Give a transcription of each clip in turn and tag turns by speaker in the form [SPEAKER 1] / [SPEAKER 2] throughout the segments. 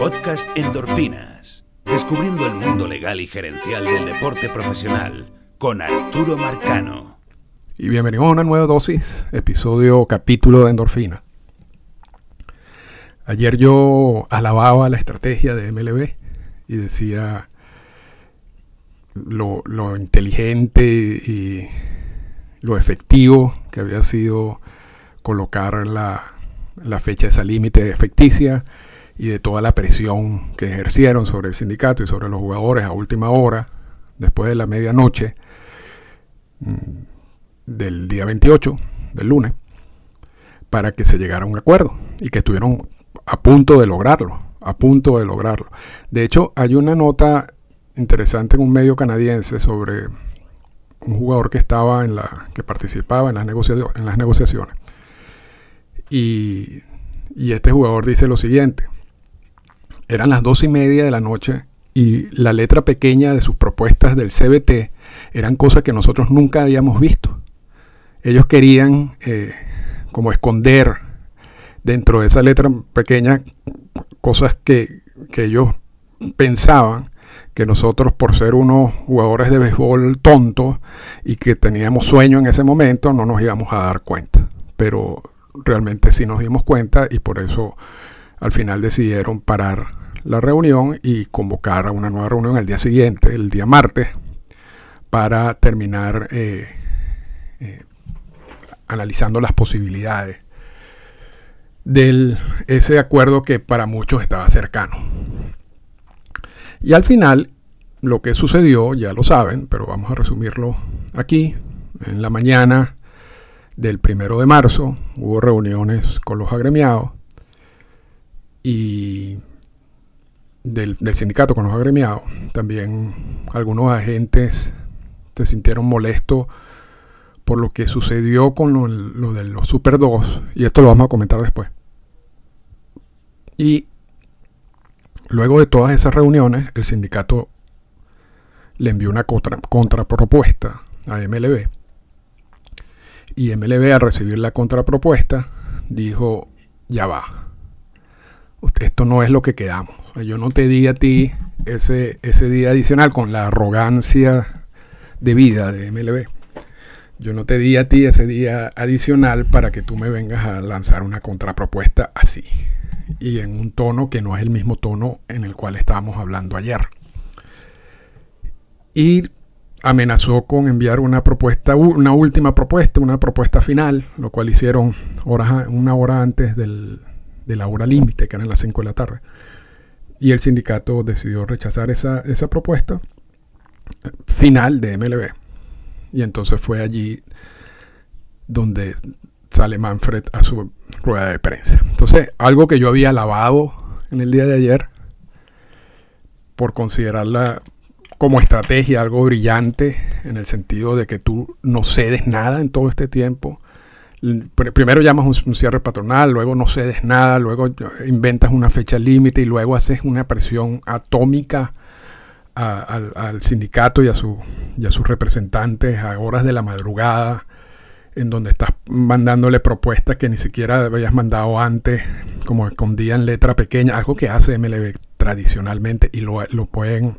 [SPEAKER 1] Podcast Endorfinas. Descubriendo el mundo legal y gerencial del deporte profesional con Arturo Marcano.
[SPEAKER 2] Y bienvenido a una nueva dosis, episodio capítulo de Endorfina. Ayer yo alababa la estrategia de MLB y decía lo, inteligente y lo efectivo que había sido colocar la, la fecha de esa límite ficticia y de toda la presión que ejercieron sobre el sindicato y sobre los jugadores a última hora, después de la medianoche mm, del día 28, del lunes, para que se llegara a un acuerdo y que estuvieron a punto de lograrlo, a punto de lograrlo. De hecho, hay una nota interesante en un medio canadiense sobre un jugador que estaba en la que participaba en las, negociaciones, en las negociaciones y, este jugador dice lo siguiente. Eran las dos y media de la noche y la letra pequeña de sus propuestas del CBT eran cosas que nosotros nunca habíamos visto. Ellos querían eh, como esconder dentro de esa letra pequeña cosas que, que ellos pensaban que nosotros por ser unos jugadores de béisbol tontos y que teníamos sueño en ese momento no nos íbamos a dar cuenta. Pero realmente sí nos dimos cuenta y por eso al final decidieron parar la reunión y convocar a una nueva reunión el día siguiente, el día martes, para terminar eh, eh, analizando las posibilidades de ese acuerdo que para muchos estaba cercano. Y al final, lo que sucedió, ya lo saben, pero vamos a resumirlo aquí. En la mañana del primero de marzo hubo reuniones con los agremiados y del, sindicato con los agremiados. También algunos agentes se sintieron molestos por lo que sucedió con lo, de los Super 2, y esto lo vamos a comentar después. Y luego de todas esas reuniones, el sindicato le envió una contra, contrapropuesta a MLB y MLB al recibir la contrapropuesta dijo, ya va, esto no es lo que quedamos. Yo no te di a ti ese, ese día adicional con la arrogancia de vida de MLB. Yo no te di a ti ese día adicional para que tú me vengas a lanzar una contrapropuesta así. Y en un tono que no es el mismo tono en el cual estábamos hablando ayer. Y amenazó con enviar una propuesta, una última propuesta, una propuesta final, lo cual hicieron horas, una hora antes del, de la hora límite, que eran las 5 de la tarde. Y el sindicato decidió rechazar esa, esa propuesta final de MLB. Y entonces fue allí donde sale Manfred a su rueda de prensa. Entonces, algo que yo había alabado en el día de ayer por considerarla como estrategia algo brillante en el sentido de que tú no cedes nada en todo este tiempo. Primero llamas un, cierre patronal, luego no cedes nada, luego inventas una fecha límite y luego haces una presión atómica al, sindicato y a, sus representantes a horas de la madrugada, en donde estás mandándole propuestas que ni siquiera habías mandado antes, como escondía en letra pequeña, algo que hace MLB tradicionalmente y lo, lo pueden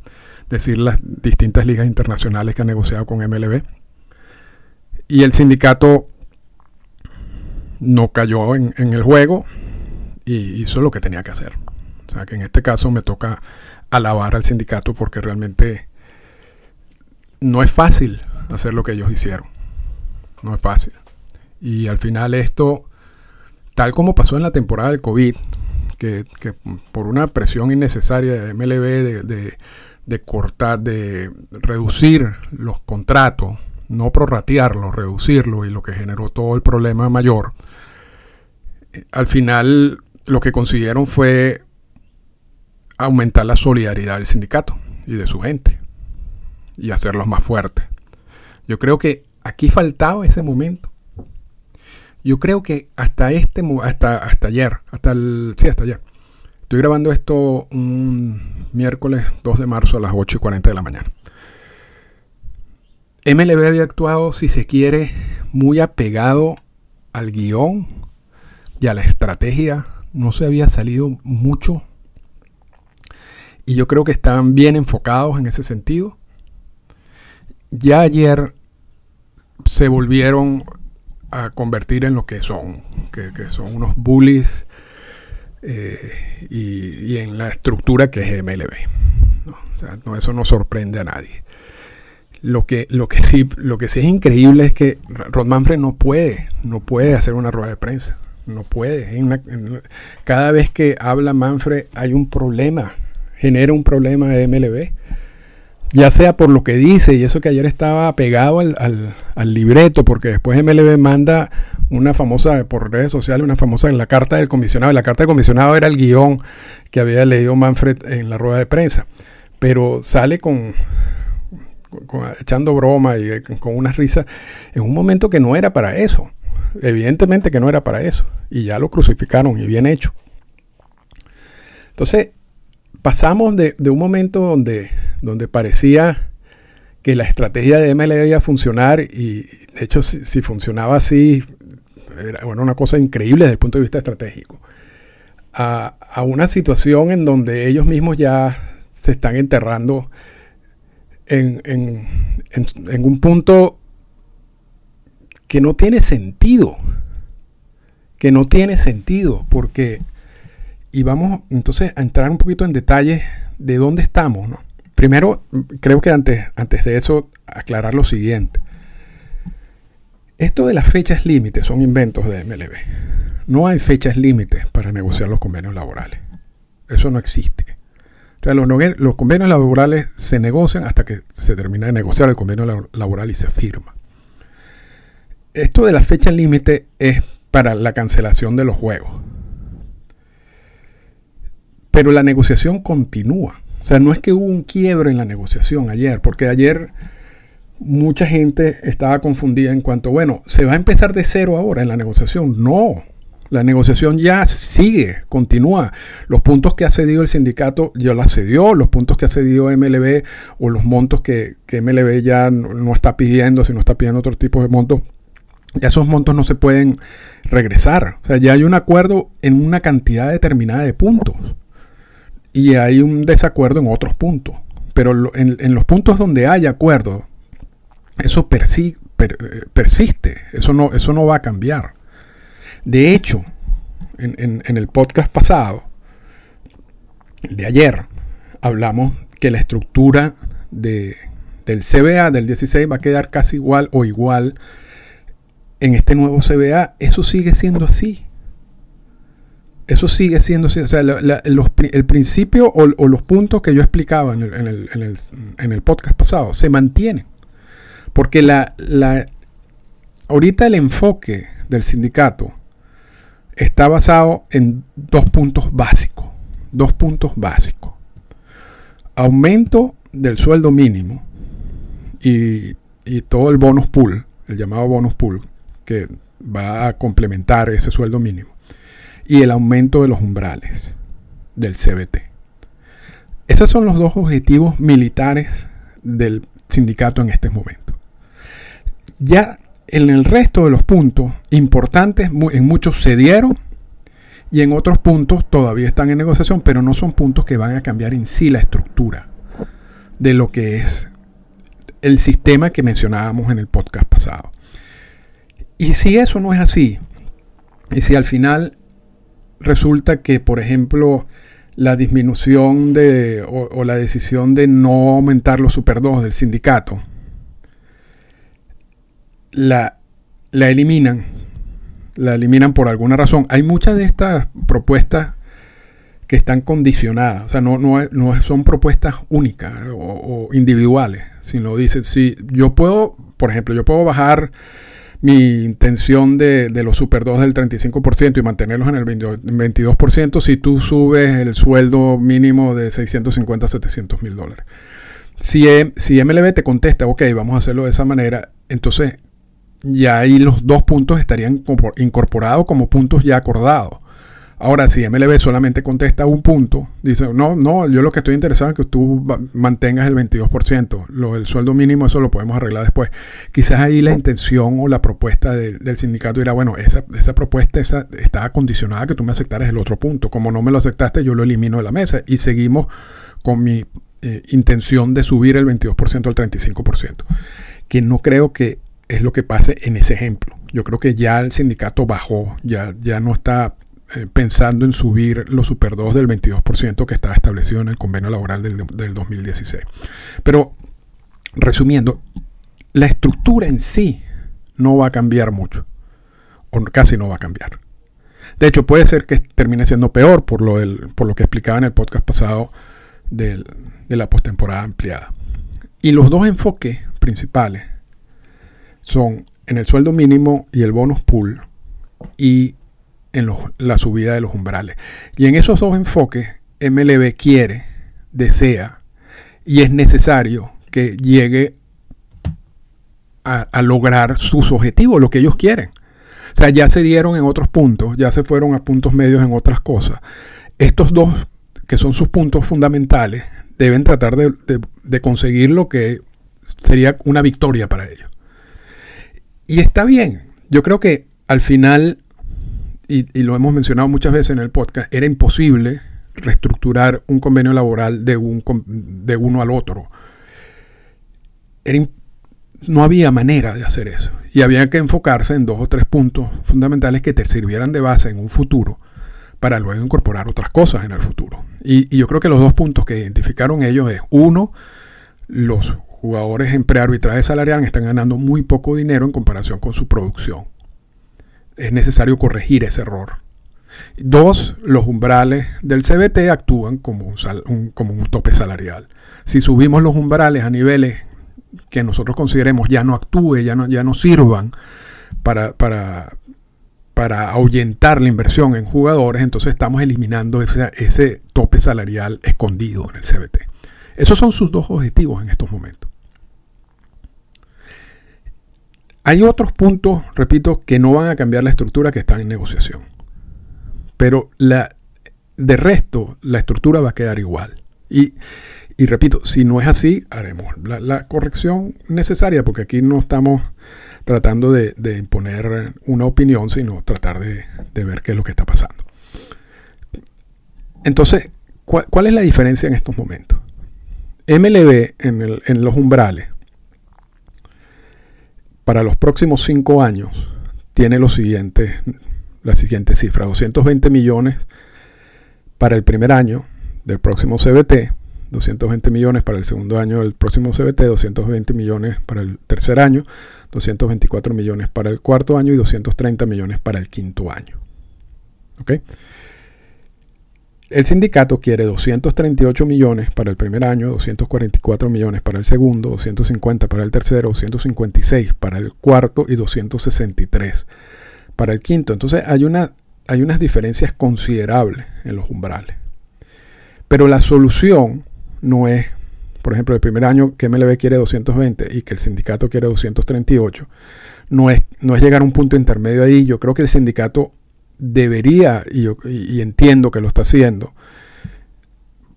[SPEAKER 2] decir las distintas ligas internacionales que han negociado con MLB. Y el sindicato no cayó en, el juego y hizo lo que tenía que hacer. O sea que en este caso me toca alabar al sindicato porque realmente no es fácil hacer lo que ellos hicieron. No es fácil. Y al final esto, tal como pasó en la temporada del COVID, que, por una presión innecesaria de MLB de de cortar, de reducir los contratos, no prorratearlo, reducirlo y lo que generó todo el problema mayor, al final lo que consiguieron fue aumentar la solidaridad del sindicato y de su gente y hacerlos más fuertes. Yo creo que aquí faltaba ese momento. Yo creo que hasta este hasta hasta ayer, hasta el sí, hasta ayer Estoy grabando esto un miércoles 2 de marzo a las 8 y 40 de la mañana. MLB había actuado, si se quiere, muy apegado al guion y a la estrategia. No se había salido mucho y yo creo que están bien enfocados en ese sentido. Ya ayer se volvieron a convertir en lo que son, que, son unos bullies eh, y, en la estructura que es MLB. ¿no? eso no sorprende a nadie. Lo que, lo, que sí, lo que sí es increíble es que Rod Manfred no puede, no puede hacer una rueda de prensa. No puede. cada vez que habla Manfred hay un problema, genera un problema de MLB ya sea por lo que dice y eso que ayer estaba pegado al, libreto, porque después MLB manda una famosa, por redes sociales, una famosa, la carta del comisionado. La carta del comisionado era el guion que había leído Manfred en la rueda de prensa, pero sale con, echando broma y con una risa en un momento que no era para eso. Evidentemente que no era para eso. Y ya lo crucificaron y bien hecho. Entonces, pasamos de, un momento donde, donde parecía que la estrategia de MLB iba a funcionar y de hecho si, funcionaba así era una cosa increíble desde el punto de vista estratégico a, una situación en donde ellos mismos ya se están enterrando en, en un punto que no tiene sentido que no tiene sentido porque y vamos entonces a entrar un poquito en detalle de dónde estamos. ¿no? Primero, creo que antes, antes de eso, aclarar lo siguiente. Esto de las fechas límites son inventos de MLB. No hay fechas límites para negociar los convenios laborales. Eso no existe. los, los, convenios laborales se negocian hasta que se termina de negociar el convenio laboral y se firma. Esto de las fechas límite es para la cancelación de los juegos. Pero la negociación continúa. O sea, no es que hubo un quiebre en la negociación ayer, porque ayer mucha gente estaba confundida en cuanto, bueno, se va a empezar de cero ahora en la negociación. No, la negociación ya sigue, continúa. Los puntos que ha cedido el sindicato ya los cedió, los puntos que ha cedido MLB o los montos que, que MLB ya no, está pidiendo, sino está pidiendo otro tipo de montos, ya esos montos no se pueden regresar. O sea, ya hay un acuerdo en una cantidad determinada de puntos y hay un desacuerdo en otros puntos. Pero en, los puntos donde hay acuerdo, eso eh, persiste, eso no, eso no va a cambiar. De hecho, en, el podcast pasado, de ayer, hablamos que la estructura de, del CBA del 16 va a quedar casi igual o igual en este nuevo CBA. Eso sigue siendo así. Eso sigue siendo, o sea, el principio o, los puntos que yo explicaba en el, podcast pasado se mantienen. Porque la, ahorita el enfoque del sindicato está basado en dos puntos básicos. Dos puntos básicos. Aumento del sueldo mínimo y, y todo el bonus pool, el llamado bonus pool, que va a complementar ese sueldo mínimo y el aumento de los umbrales del CBT. Esos son los dos objetivos militares del sindicato en este momento. Ya en el resto de los puntos importantes, en muchos se dieron y en otros puntos todavía están en negociación, pero no son puntos que van a cambiar en sí la estructura de lo que es el sistema que mencionábamos en el podcast pasado. Y si eso no es así, y si al final resulta que, por ejemplo, la disminución de, o, la decisión de no aumentar los Super 2 del sindicato, la, la eliminan, la eliminan por alguna razón. Hay muchas de estas propuestas que están condicionadas, o sea, no, no, son propuestas únicas o, o individuales, sino dicen, si yo puedo, por ejemplo, yo puedo bajar mi intención de, los Super 2 del 35% y mantenerlos en el 22% si tú subes el sueldo mínimo de 650 a 700 mil dólares. Si, e, si MLB te contesta, ok, vamos a hacerlo de esa manera, entonces ya ahí los dos puntos estarían incorporados como puntos ya acordados. Ahora, si MLB solamente contesta un punto, dice, no, no, yo lo que estoy interesado es que tú mantengas el 22%, lo del sueldo mínimo, eso lo podemos arreglar después. Quizás ahí la intención o la propuesta del sindicato era, bueno, esa, propuesta está condicionada a que tú me aceptaras el otro punto. Como no me lo aceptaste, yo lo elimino de la mesa y seguimos con mi eh, intención de subir el 22% al 35%, que no creo que es lo que pase en ese ejemplo. Yo creo que ya el sindicato bajó, ya, ya no está eh, pensando en subir los Super 2 del 22% que estaba establecido en el convenio laboral del, 2016. Pero, resumiendo, la estructura en sí no va a cambiar mucho, o casi no va a cambiar. De hecho, puede ser que termine siendo peor por lo, por lo que explicaba en el podcast pasado de la postemporada ampliada. Y los dos enfoques principales son en el sueldo mínimo y el bonus pool y en la subida de los umbrales. Y en esos dos enfoques, MLB quiere, desea y es necesario que llegue a, lograr sus objetivos, lo que ellos quieren. O sea, ya se dieron en otros puntos, ya se fueron a puntos medios en otras cosas. Estos dos, que son sus puntos fundamentales, deben tratar de, de conseguir lo que sería una victoria para ellos. Y está bien. Yo creo que al final y, lo hemos mencionado muchas veces en el podcast, era imposible reestructurar un convenio laboral de, un, de uno al otro. no había manera de hacer eso. Y había que enfocarse en dos o tres puntos fundamentales que te sirvieran de base en un futuro para luego incorporar otras cosas en el futuro. Y, y yo creo que los dos puntos que identificaron ellos es, uno, los jugadores en prearbitraje salarial están ganando muy poco dinero en comparación con su producción es necesario corregir ese error. Dos, los umbrales del CBT actúan como un, como un tope salarial. Si subimos los umbrales a niveles que nosotros consideremos ya no actúe, ya no, ya no sirvan para, para, para ahuyentar la inversión en jugadores, entonces estamos eliminando ese, ese tope salarial escondido en el CBT. Esos son sus dos objetivos en estos momentos. Hay otros puntos, repito, que no van a cambiar la estructura que están en negociación. Pero de resto, la estructura va a quedar igual. Y, repito, si no es así, haremos la, corrección necesaria, porque aquí no estamos tratando de, imponer una opinión, sino tratar de, ver qué es lo que está pasando. Entonces, ¿cuál, es la diferencia en estos momentos? MLB en, en los umbrales para los próximos cinco años tiene lo siguiente, la siguiente cifra, 220 millones para el primer año del próximo CBT, 220 millones para el segundo año del próximo CBT, 220 millones para el tercer año, 224 millones para el cuarto año y 230 millones para el quinto año. ¿Ok? El sindicato quiere 238 millones para el primer año, 244 millones para el segundo, 250 para el tercero, 256 para el cuarto y 263 para el quinto. Entonces hay, una, hay unas diferencias considerables en los umbrales. Pero la solución no es, por ejemplo, el primer año que MLB quiere 220 y que el sindicato quiere 238. No es, no es llegar a un punto intermedio ahí. Yo creo que el sindicato debería, y, entiendo que lo está haciendo,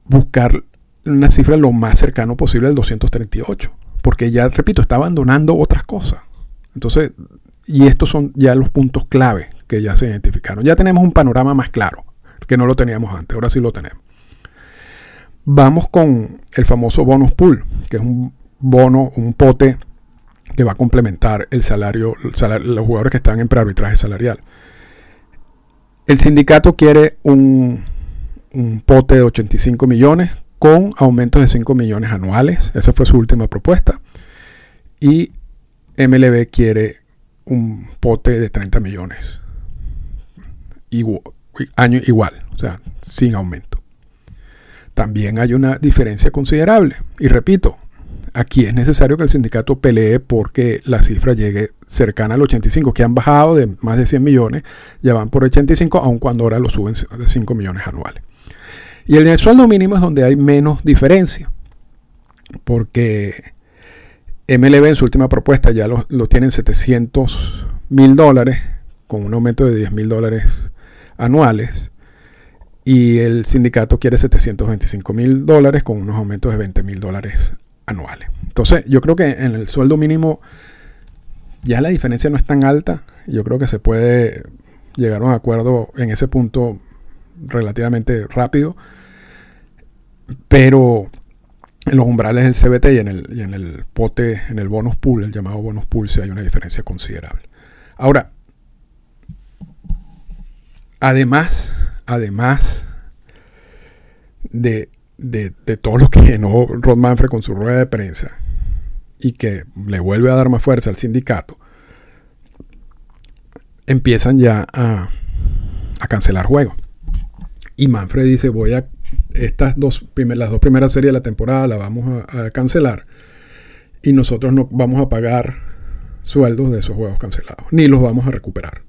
[SPEAKER 2] buscar una cifra lo más cercano posible al 238. Porque ya, repito, está abandonando otras cosas. Entonces, y estos son ya los puntos clave que ya se identificaron. Ya tenemos un panorama más claro, que no lo teníamos antes, ahora sí lo tenemos. Vamos con el famoso bonus pool, que es un bono, un pote que va a complementar el salario, los jugadores que están en prearbitraje salarial. El sindicato quiere un, pote de 85 millones con aumentos de 5 millones anuales. Esa fue su última propuesta. Y MLB quiere un pote de 30 millones. año igual, o sea, sin aumento. También hay una diferencia considerable. Y repito, aquí es necesario que el sindicato pelee porque la cifra llegue cercana al 85, que han bajado de más de 100 millones, ya van por 85, aun cuando ahora lo suben de 5 millones anuales. Y el sueldo mínimo es donde hay menos diferencia, porque MLB en su última propuesta ya lo, lo tienen 700 mil dólares, con un aumento de 10 mil dólares anuales, y el sindicato quiere 725 mil dólares con unos aumentos de 20 mil dólares anuales. Entonces, yo creo que en el sueldo mínimo ya la diferencia no es tan alta. Yo creo que se puede llegar a un acuerdo en ese punto relativamente rápido. Pero en los umbrales del CBT y en el, en el pote, en el bonus pool, el llamado bonus pool, sí hay una diferencia considerable. Ahora, además, además de, de, todo lo que llenó Rod Manfred con su rueda de prensa y que le vuelve a dar más fuerza al sindicato, empiezan ya a, a cancelar juegos. Y Manfred dice, voy a estas dos las dos primeras series de la temporada las vamos a, cancelar y nosotros no vamos a pagar sueldos de esos juegos cancelados, ni los vamos a recuperar.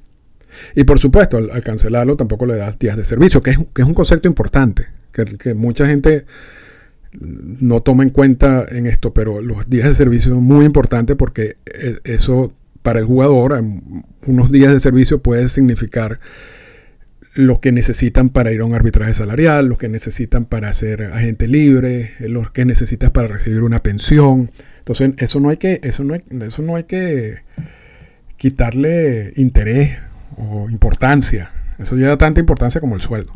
[SPEAKER 2] Y por supuesto, al, cancelarlo tampoco le das días de servicio, que es, que es un concepto importante, que, mucha gente no toma en cuenta en esto, pero los días de servicio son muy importantes porque e, eso para el jugador, unos días de servicio puede significar lo que necesitan para ir a un arbitraje salarial, los que necesitan para ser agente libre, los que necesitas para recibir una pensión. Entonces, eso no hay que, eso no hay, eso no hay que quitarle interés o importancia. Eso lleva tanta importancia como el sueldo.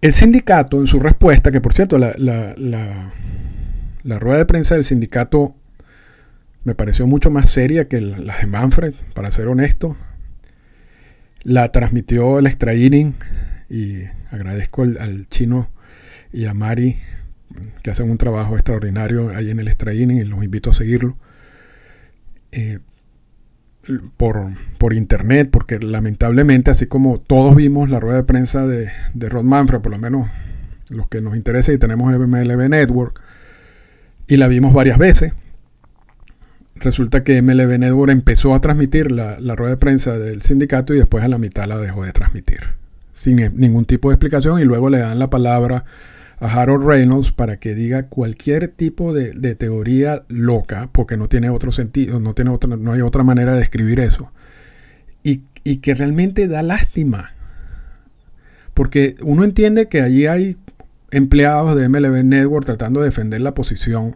[SPEAKER 2] El sindicato, en su respuesta, que por cierto, la, la, rueda de prensa del sindicato me pareció mucho más seria que la de Manfred, para ser honesto. La transmitió el extra inning y agradezco al, chino y a Mari que hacen un trabajo extraordinario ahí en el extra inning y los invito a seguirlo. Eh, por, por, internet, porque lamentablemente, así como todos vimos la rueda de prensa de, de Rod Manfred, por lo menos los que nos interesa y tenemos MLB Network, y la vimos varias veces, resulta que MLB Network empezó a transmitir la, rueda de prensa del sindicato y después a la mitad la dejó de transmitir, sin ningún tipo de explicación, y luego le dan la palabra Harold Reynolds para que diga cualquier tipo de, teoría loca, porque no tiene otro sentido, no, tiene otra, no hay otra manera de escribir eso, y, y que realmente da lástima, porque uno entiende que allí hay empleados de MLB Network tratando de defender la posición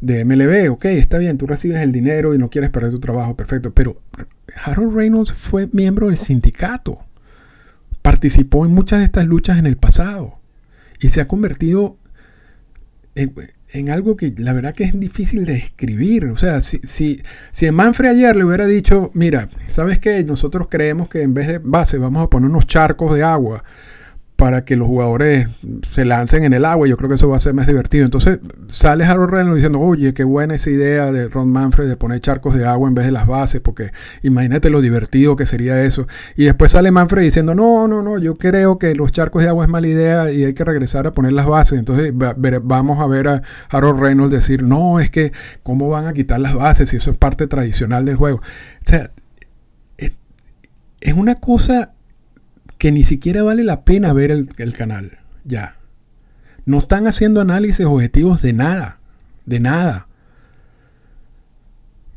[SPEAKER 2] de MLB, ok, está bien, tú recibes el dinero y no quieres perder tu trabajo, perfecto, pero Harold Reynolds fue miembro del sindicato, participó en muchas de estas luchas en el pasado y se ha convertido en, algo que la verdad que es difícil de escribir. O sea, si, si, si Manfred ayer le hubiera dicho, mira, ¿sabes qué? Nosotros creemos que en vez de base vamos a poner unos charcos de agua para que los jugadores se lancen en el agua. Yo creo que eso va a ser más divertido. Entonces sale Harold Reynolds diciendo, oye, qué buena esa idea de Ron Manfred de poner charcos de agua en vez de las bases, porque imagínate lo divertido que sería eso. Y después sale Manfred diciendo, no, no, no, yo creo que los charcos de agua es mala idea y hay que regresar a poner las bases. Entonces vamos a ver a Harold Reynolds decir, no, es que, ¿cómo van a quitar las bases si eso es parte tradicional del juego? O sea, es una cosa que ni siquiera vale la pena ver el, canal. Ya. No están haciendo análisis objetivos de nada. De nada.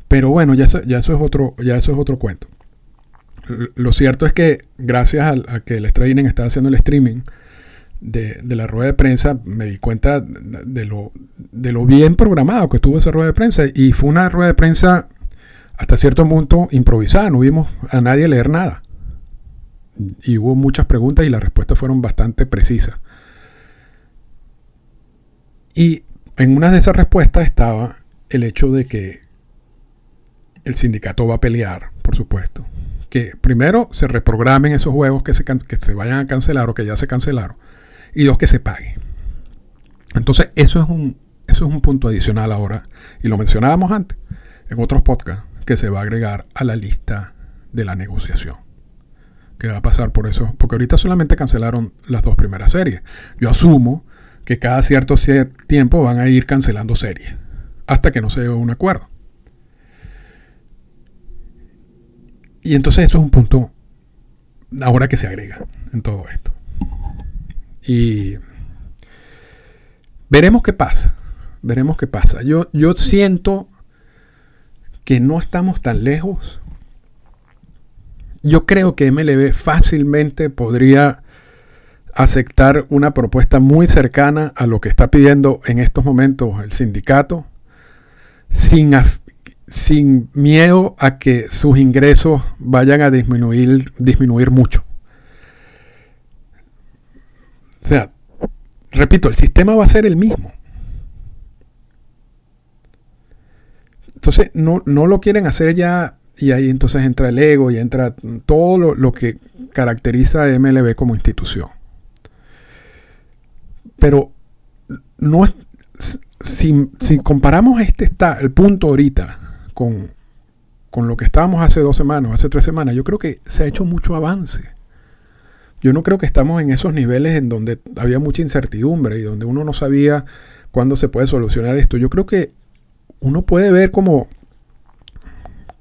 [SPEAKER 2] Pero bueno, ya eso, eso, es, otro, ya eso es otro cuento. Lo cierto es que gracias a, que el streaming estaba haciendo el streaming de, la rueda de prensa, me di cuenta de lo, de lo bien programado que estuvo esa rueda de prensa. Y fue una rueda de prensa hasta cierto punto improvisada. No vimos a nadie leer nada y hubo muchas preguntas y las respuestas fueron bastante precisas. Y en una de esas respuestas estaba el hecho de que el sindicato va a pelear, por supuesto. Que primero se reprogramen esos juegos que se, que se vayan a cancelar o que ya se cancelaron. Y dos, que se pague. Entonces, eso es un, eso es un punto adicional ahora. Y lo mencionábamos antes en otros podcasts que se va a agregar a la lista de la negociación que va a pasar por eso, porque ahorita solamente cancelaron las dos primeras series. Yo asumo que cada cierto tiempo van a ir cancelando series, hasta que no se llegue un acuerdo. Y entonces eso es un punto ahora que se agrega en todo esto. Y veremos qué pasa. Veremos qué pasa. Yo, yo siento que no estamos tan lejos yo creo que MLB fácilmente podría aceptar una propuesta muy cercana a lo que está pidiendo en estos momentos el sindicato, sin, sin miedo a que sus ingresos vayan a disminuir, disminuir mucho. O sea, repito, el sistema va a ser el mismo. Entonces, no, lo quieren hacer ya y ahí entonces entra el ego y entra todo lo, que caracteriza a MLB como institución. Pero no si, comparamos este está, el punto ahorita con, con lo que estábamos hace dos semanas, hace tres semanas, yo creo que se ha hecho mucho avance. Yo no creo que estamos en esos niveles en donde había mucha incertidumbre y donde uno no sabía cuándo se puede solucionar esto. Yo creo que uno puede ver como,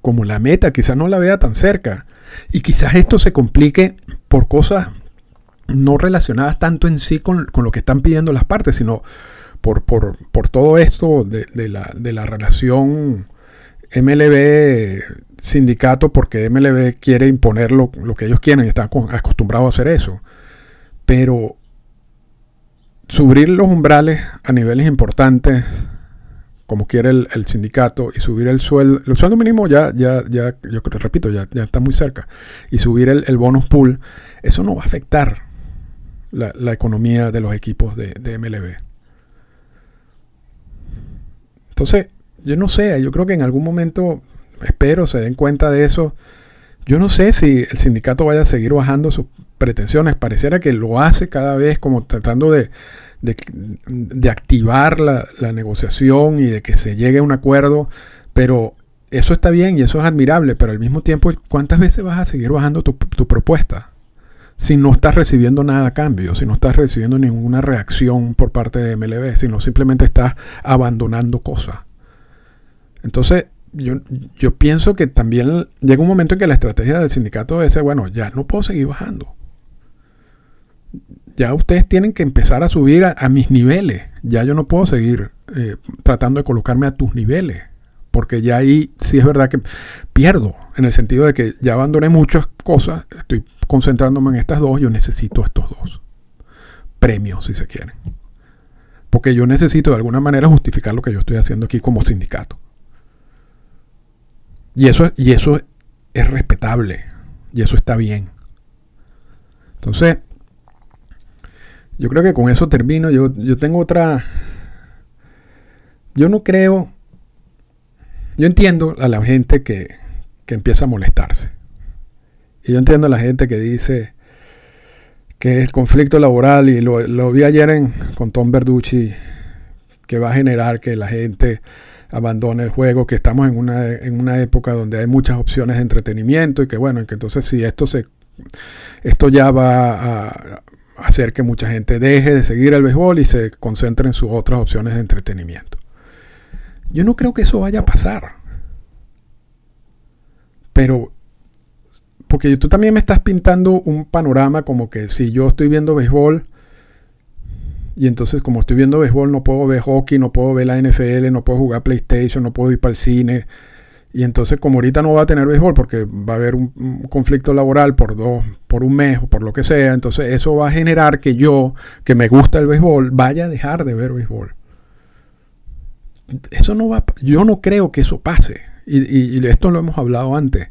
[SPEAKER 2] como la meta, quizás no la vea tan cerca. Y quizás esto se complique por cosas no relacionadas tanto en sí con, lo que están pidiendo las partes, sino por, por, todo esto de, la, de la relación MLB sindicato porque MLB quiere imponer lo, que ellos quieren y están acostumbrados a hacer eso. Pero subir los umbrales a niveles importantes, como quiere el, sindicato, y subir el sueldo, el sueldo mínimo ya, ya, ya, yo repito, ya, ya está muy cerca, y subir el, bonus pool, eso no va a afectar la, economía de los equipos de, de MLB. Entonces, yo no sé, yo creo que en algún momento, espero, se den cuenta de eso. Yo no sé si el sindicato vaya a seguir bajando sus pretensiones. Pareciera que lo hace cada vez como tratando de, activar la, negociación y de que se llegue a un acuerdo. Pero eso está bien y eso es admirable. Pero al mismo tiempo, ¿cuántas veces vas a seguir bajando tu, tu propuesta? Si no estás recibiendo nada a cambio, si no estás recibiendo ninguna reacción por parte de MLB, sino simplemente estás abandonando cosas. Entonces, yo, yo pienso que también llega un momento en que la estrategia del sindicato es, bueno, ya no puedo seguir bajando. Ya ustedes tienen que empezar a subir a, mis niveles. Ya yo no puedo seguir eh, tratando de colocarme a tus niveles. Porque ya ahí sí es verdad que pierdo. En el sentido de que ya abandoné muchas cosas. Estoy concentrándome en estas dos. Yo necesito estos dos. Premios, si se quieren. Porque yo necesito de alguna manera justificar lo que yo estoy haciendo aquí como sindicato. Y eso, y eso es respetable. Y eso está bien. Entonces, yo creo que con eso termino. Yo, yo tengo otra... Yo no creo... Yo entiendo a la gente que, que empieza a molestarse. Y yo entiendo a la gente que dice que el conflicto laboral, y lo, lo vi ayer en, con Tom Verducci, que va a generar que la gente abandone el juego, que estamos en una, en una época donde hay muchas opciones de entretenimiento y que bueno, que entonces si esto se esto ya va a hacer que mucha gente deje de seguir el béisbol y se concentre en sus otras opciones de entretenimiento. Yo no creo que eso vaya a pasar. Pero porque tú también me estás pintando un panorama como que si yo estoy viendo béisbol y entonces, como estoy viendo béisbol, no puedo ver hockey, no puedo ver la NFL, no puedo jugar PlayStation, no puedo ir para el cine. Y entonces, como ahorita no va a tener béisbol porque va a haber un, conflicto laboral por dos, por un mes o por lo que sea, entonces eso va a generar que yo, que me gusta el béisbol, vaya a dejar de ver béisbol. Eso no va, yo no creo que eso pase. Y, y, esto lo hemos hablado antes.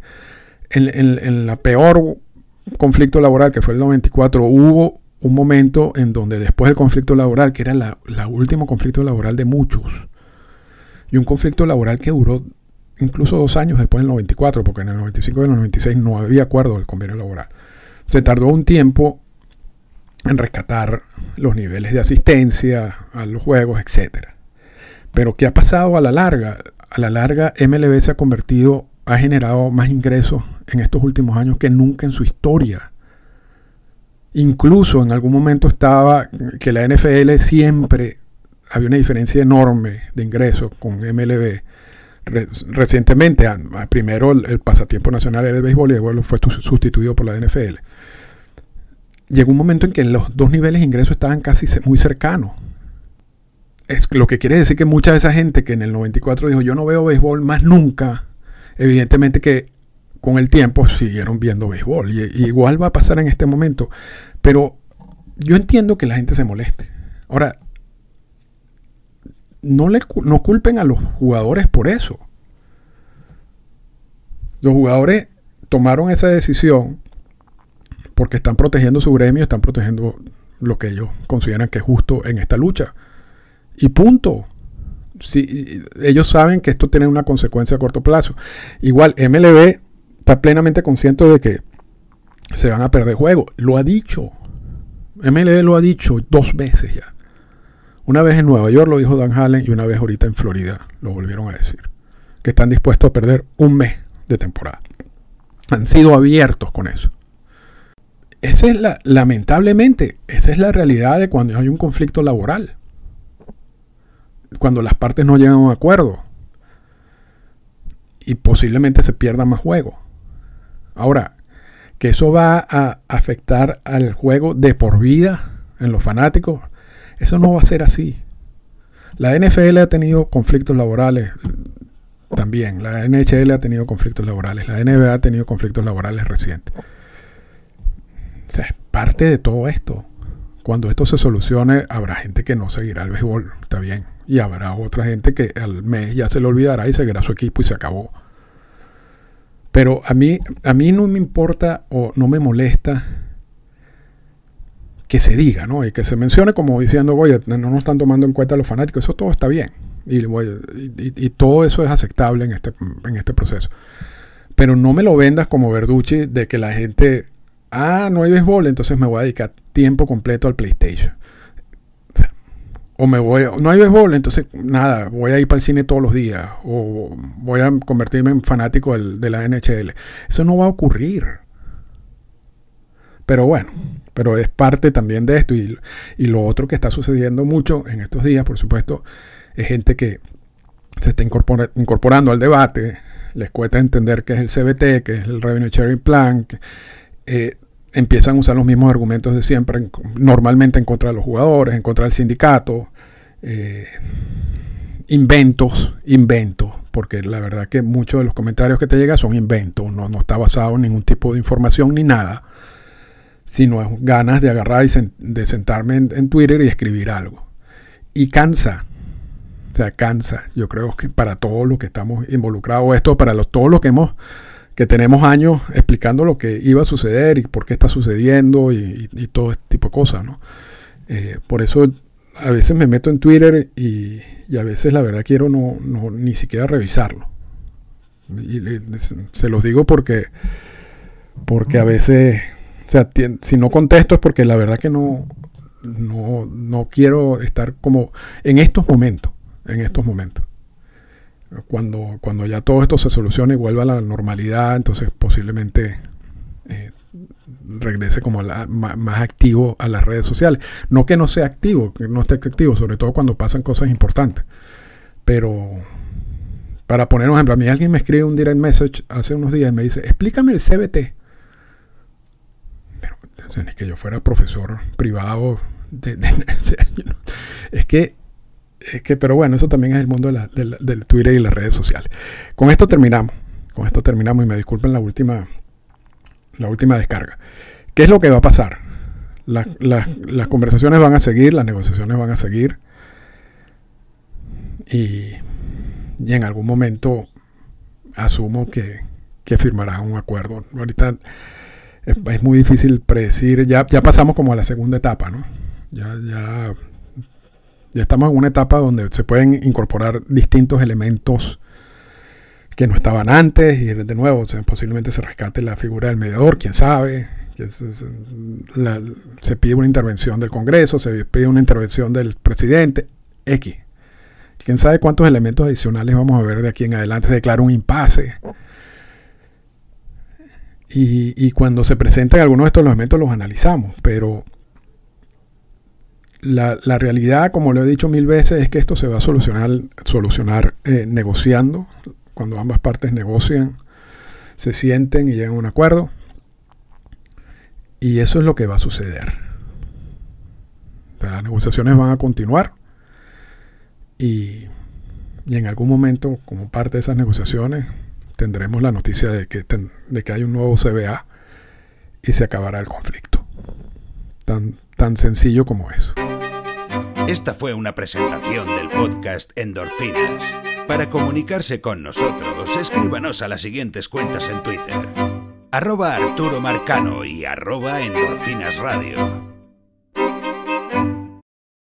[SPEAKER 2] En, en, la peor conflicto laboral que fue el 94, hubo un momento en donde después del conflicto laboral, que era la, último conflicto laboral de muchos, y un conflicto laboral que duró incluso dos años después del 94, porque en el 95 y el 96 no había acuerdo del convenio laboral. Se tardó un tiempo en rescatar los niveles de asistencia a los juegos, etc. Pero ¿qué ha pasado a la larga? A la larga, MLB se ha convertido, ha generado más ingresos en estos últimos años que nunca en su historia. Incluso en algún momento estaba que la NFL siempre había una diferencia enorme de ingresos con MLB. Recientemente, primero el, pasatiempo nacional era el béisbol y luego fue sustituido por la NFL. Llegó un momento en que los dos niveles de ingresos estaban casi muy cercanos. Es lo que quiere decir que mucha de esa gente que en el 94 dijo yo no veo béisbol más nunca, evidentemente que con el tiempo siguieron viendo béisbol. Y, igual va a pasar en este momento. Pero yo entiendo que la gente se moleste. Ahora, no, le, no culpen a los jugadores por eso. Los jugadores tomaron esa decisión porque están protegiendo su gremio, están protegiendo lo que ellos consideran que es justo en esta lucha. Y punto. Si, ellos saben que esto tiene una consecuencia a corto plazo. Igual, MLB está plenamente consciente de que se van a perder juego. Lo ha dicho. MLB lo ha dicho dos veces ya. Una vez en Nueva York lo dijo Dan Hallen y una vez ahorita en Florida lo volvieron a decir. Que están dispuestos a perder un mes de temporada. Han sido abiertos con eso. Esa es la, lamentablemente, esa es la realidad de cuando hay un conflicto laboral. Cuando las partes no llegan a un acuerdo. Y posiblemente se pierda más juego. Ahora, que eso va a afectar al juego de por vida en los fanáticos, eso no va a ser así. La NFL ha tenido conflictos laborales también. La NHL ha tenido conflictos laborales. La NBA ha tenido conflictos laborales recientes. O sea, es parte de todo esto. Cuando esto se solucione, habrá gente que no seguirá el béisbol. Está bien. Y habrá otra gente que al mes ya se le olvidará y seguirá su equipo y se acabó. Pero a mí, a mí no me importa o no me molesta que se diga, ¿no? Y que se mencione como diciendo, oye, no nos están tomando en cuenta los fanáticos, eso todo está bien. Y, todo eso es aceptable en este, en este proceso. Pero no me lo vendas como Verducci de que la gente, ah, no hay béisbol, entonces me voy a dedicar tiempo completo al PlayStation. O me voy, no hay béisbol, entonces nada, voy a ir para el cine todos los días. O voy a convertirme en fanático de la NHL. Eso no va a ocurrir. Pero bueno, pero es parte también de esto. Y, lo otro que está sucediendo mucho en estos días, por supuesto, es gente que se está incorporando al debate, les cuesta entender qué es el CBT, qué es el Revenue Sharing Plan, eh, empiezan a usar los mismos argumentos de siempre, normalmente en contra de los jugadores, en contra del sindicato, eh, inventos, inventos, porque la verdad que muchos de los comentarios que te llegan son inventos, no, no está basado en ningún tipo de información ni nada sino ganas de agarrar y de sentarme en, Twitter y escribir algo. Y cansa, o sea, cansa. Yo creo que para todos los que estamos involucrados, esto para los, todos los que hemos, que tenemos años explicando lo que iba a suceder y por qué está sucediendo y, todo este tipo de cosas, ¿no? Eh, por eso a veces me meto en Twitter y, a veces la verdad quiero no, ni siquiera revisarlo. Y se los digo porque, porque a veces o sea, si no contesto es porque la verdad que no, no, quiero estar como en estos momentos, en estos momentos. Cuando, cuando ya todo esto se solucione y vuelva a la normalidad, entonces posiblemente eh, regrese como más, activo a las redes sociales. No que no sea activo, que no esté activo, sobre todo cuando pasan cosas importantes. Pero para poner un ejemplo, a mí alguien me escribe un direct message hace unos días y me dice, explícame el CBT es que yo fuera profesor privado de, es que es que pero bueno eso también es el mundo del Twitter y las redes sociales. Con esto terminamos con esto terminamos y me disculpen la última la última descarga. Qué es lo que va a pasar las conversaciones van a seguir las negociaciones van a seguir. Y, y en algún momento asumo que, que firmarán un acuerdo. Ahorita es, muy difícil predecir. Ya, ya pasamos como a la segunda etapa, ¿no? Ya, ya, ya estamos en una etapa donde se pueden incorporar distintos elementos que no estaban antes y de nuevo posiblemente se rescate la figura del mediador, quién sabe. se pide una intervención del Congreso, se pide una intervención del presidente, X. Quién sabe cuántos elementos adicionales vamos a ver de aquí en adelante. Se declara un impasse. Y, cuando se presentan algunos de estos elementos los analizamos, pero la, realidad, como lo he dicho mil veces, es que esto se va a solucionar, solucionar eh, negociando, cuando ambas partes negocian, se sienten y llegan a un acuerdo. Y eso es lo que va a suceder. Las negociaciones van a continuar y, y en algún momento, como parte de esas negociaciones, tendremos la noticia de que, de que hay un nuevo CBA y se acabará el conflicto. Tan, Tan sencillo como eso.
[SPEAKER 1] Esta fue una presentación del podcast Endorfinas. Para comunicarse con nosotros, escríbanos a las siguientes cuentas en Twitter. Arroba Arturo Marcano y arroba Endorfinas Radio.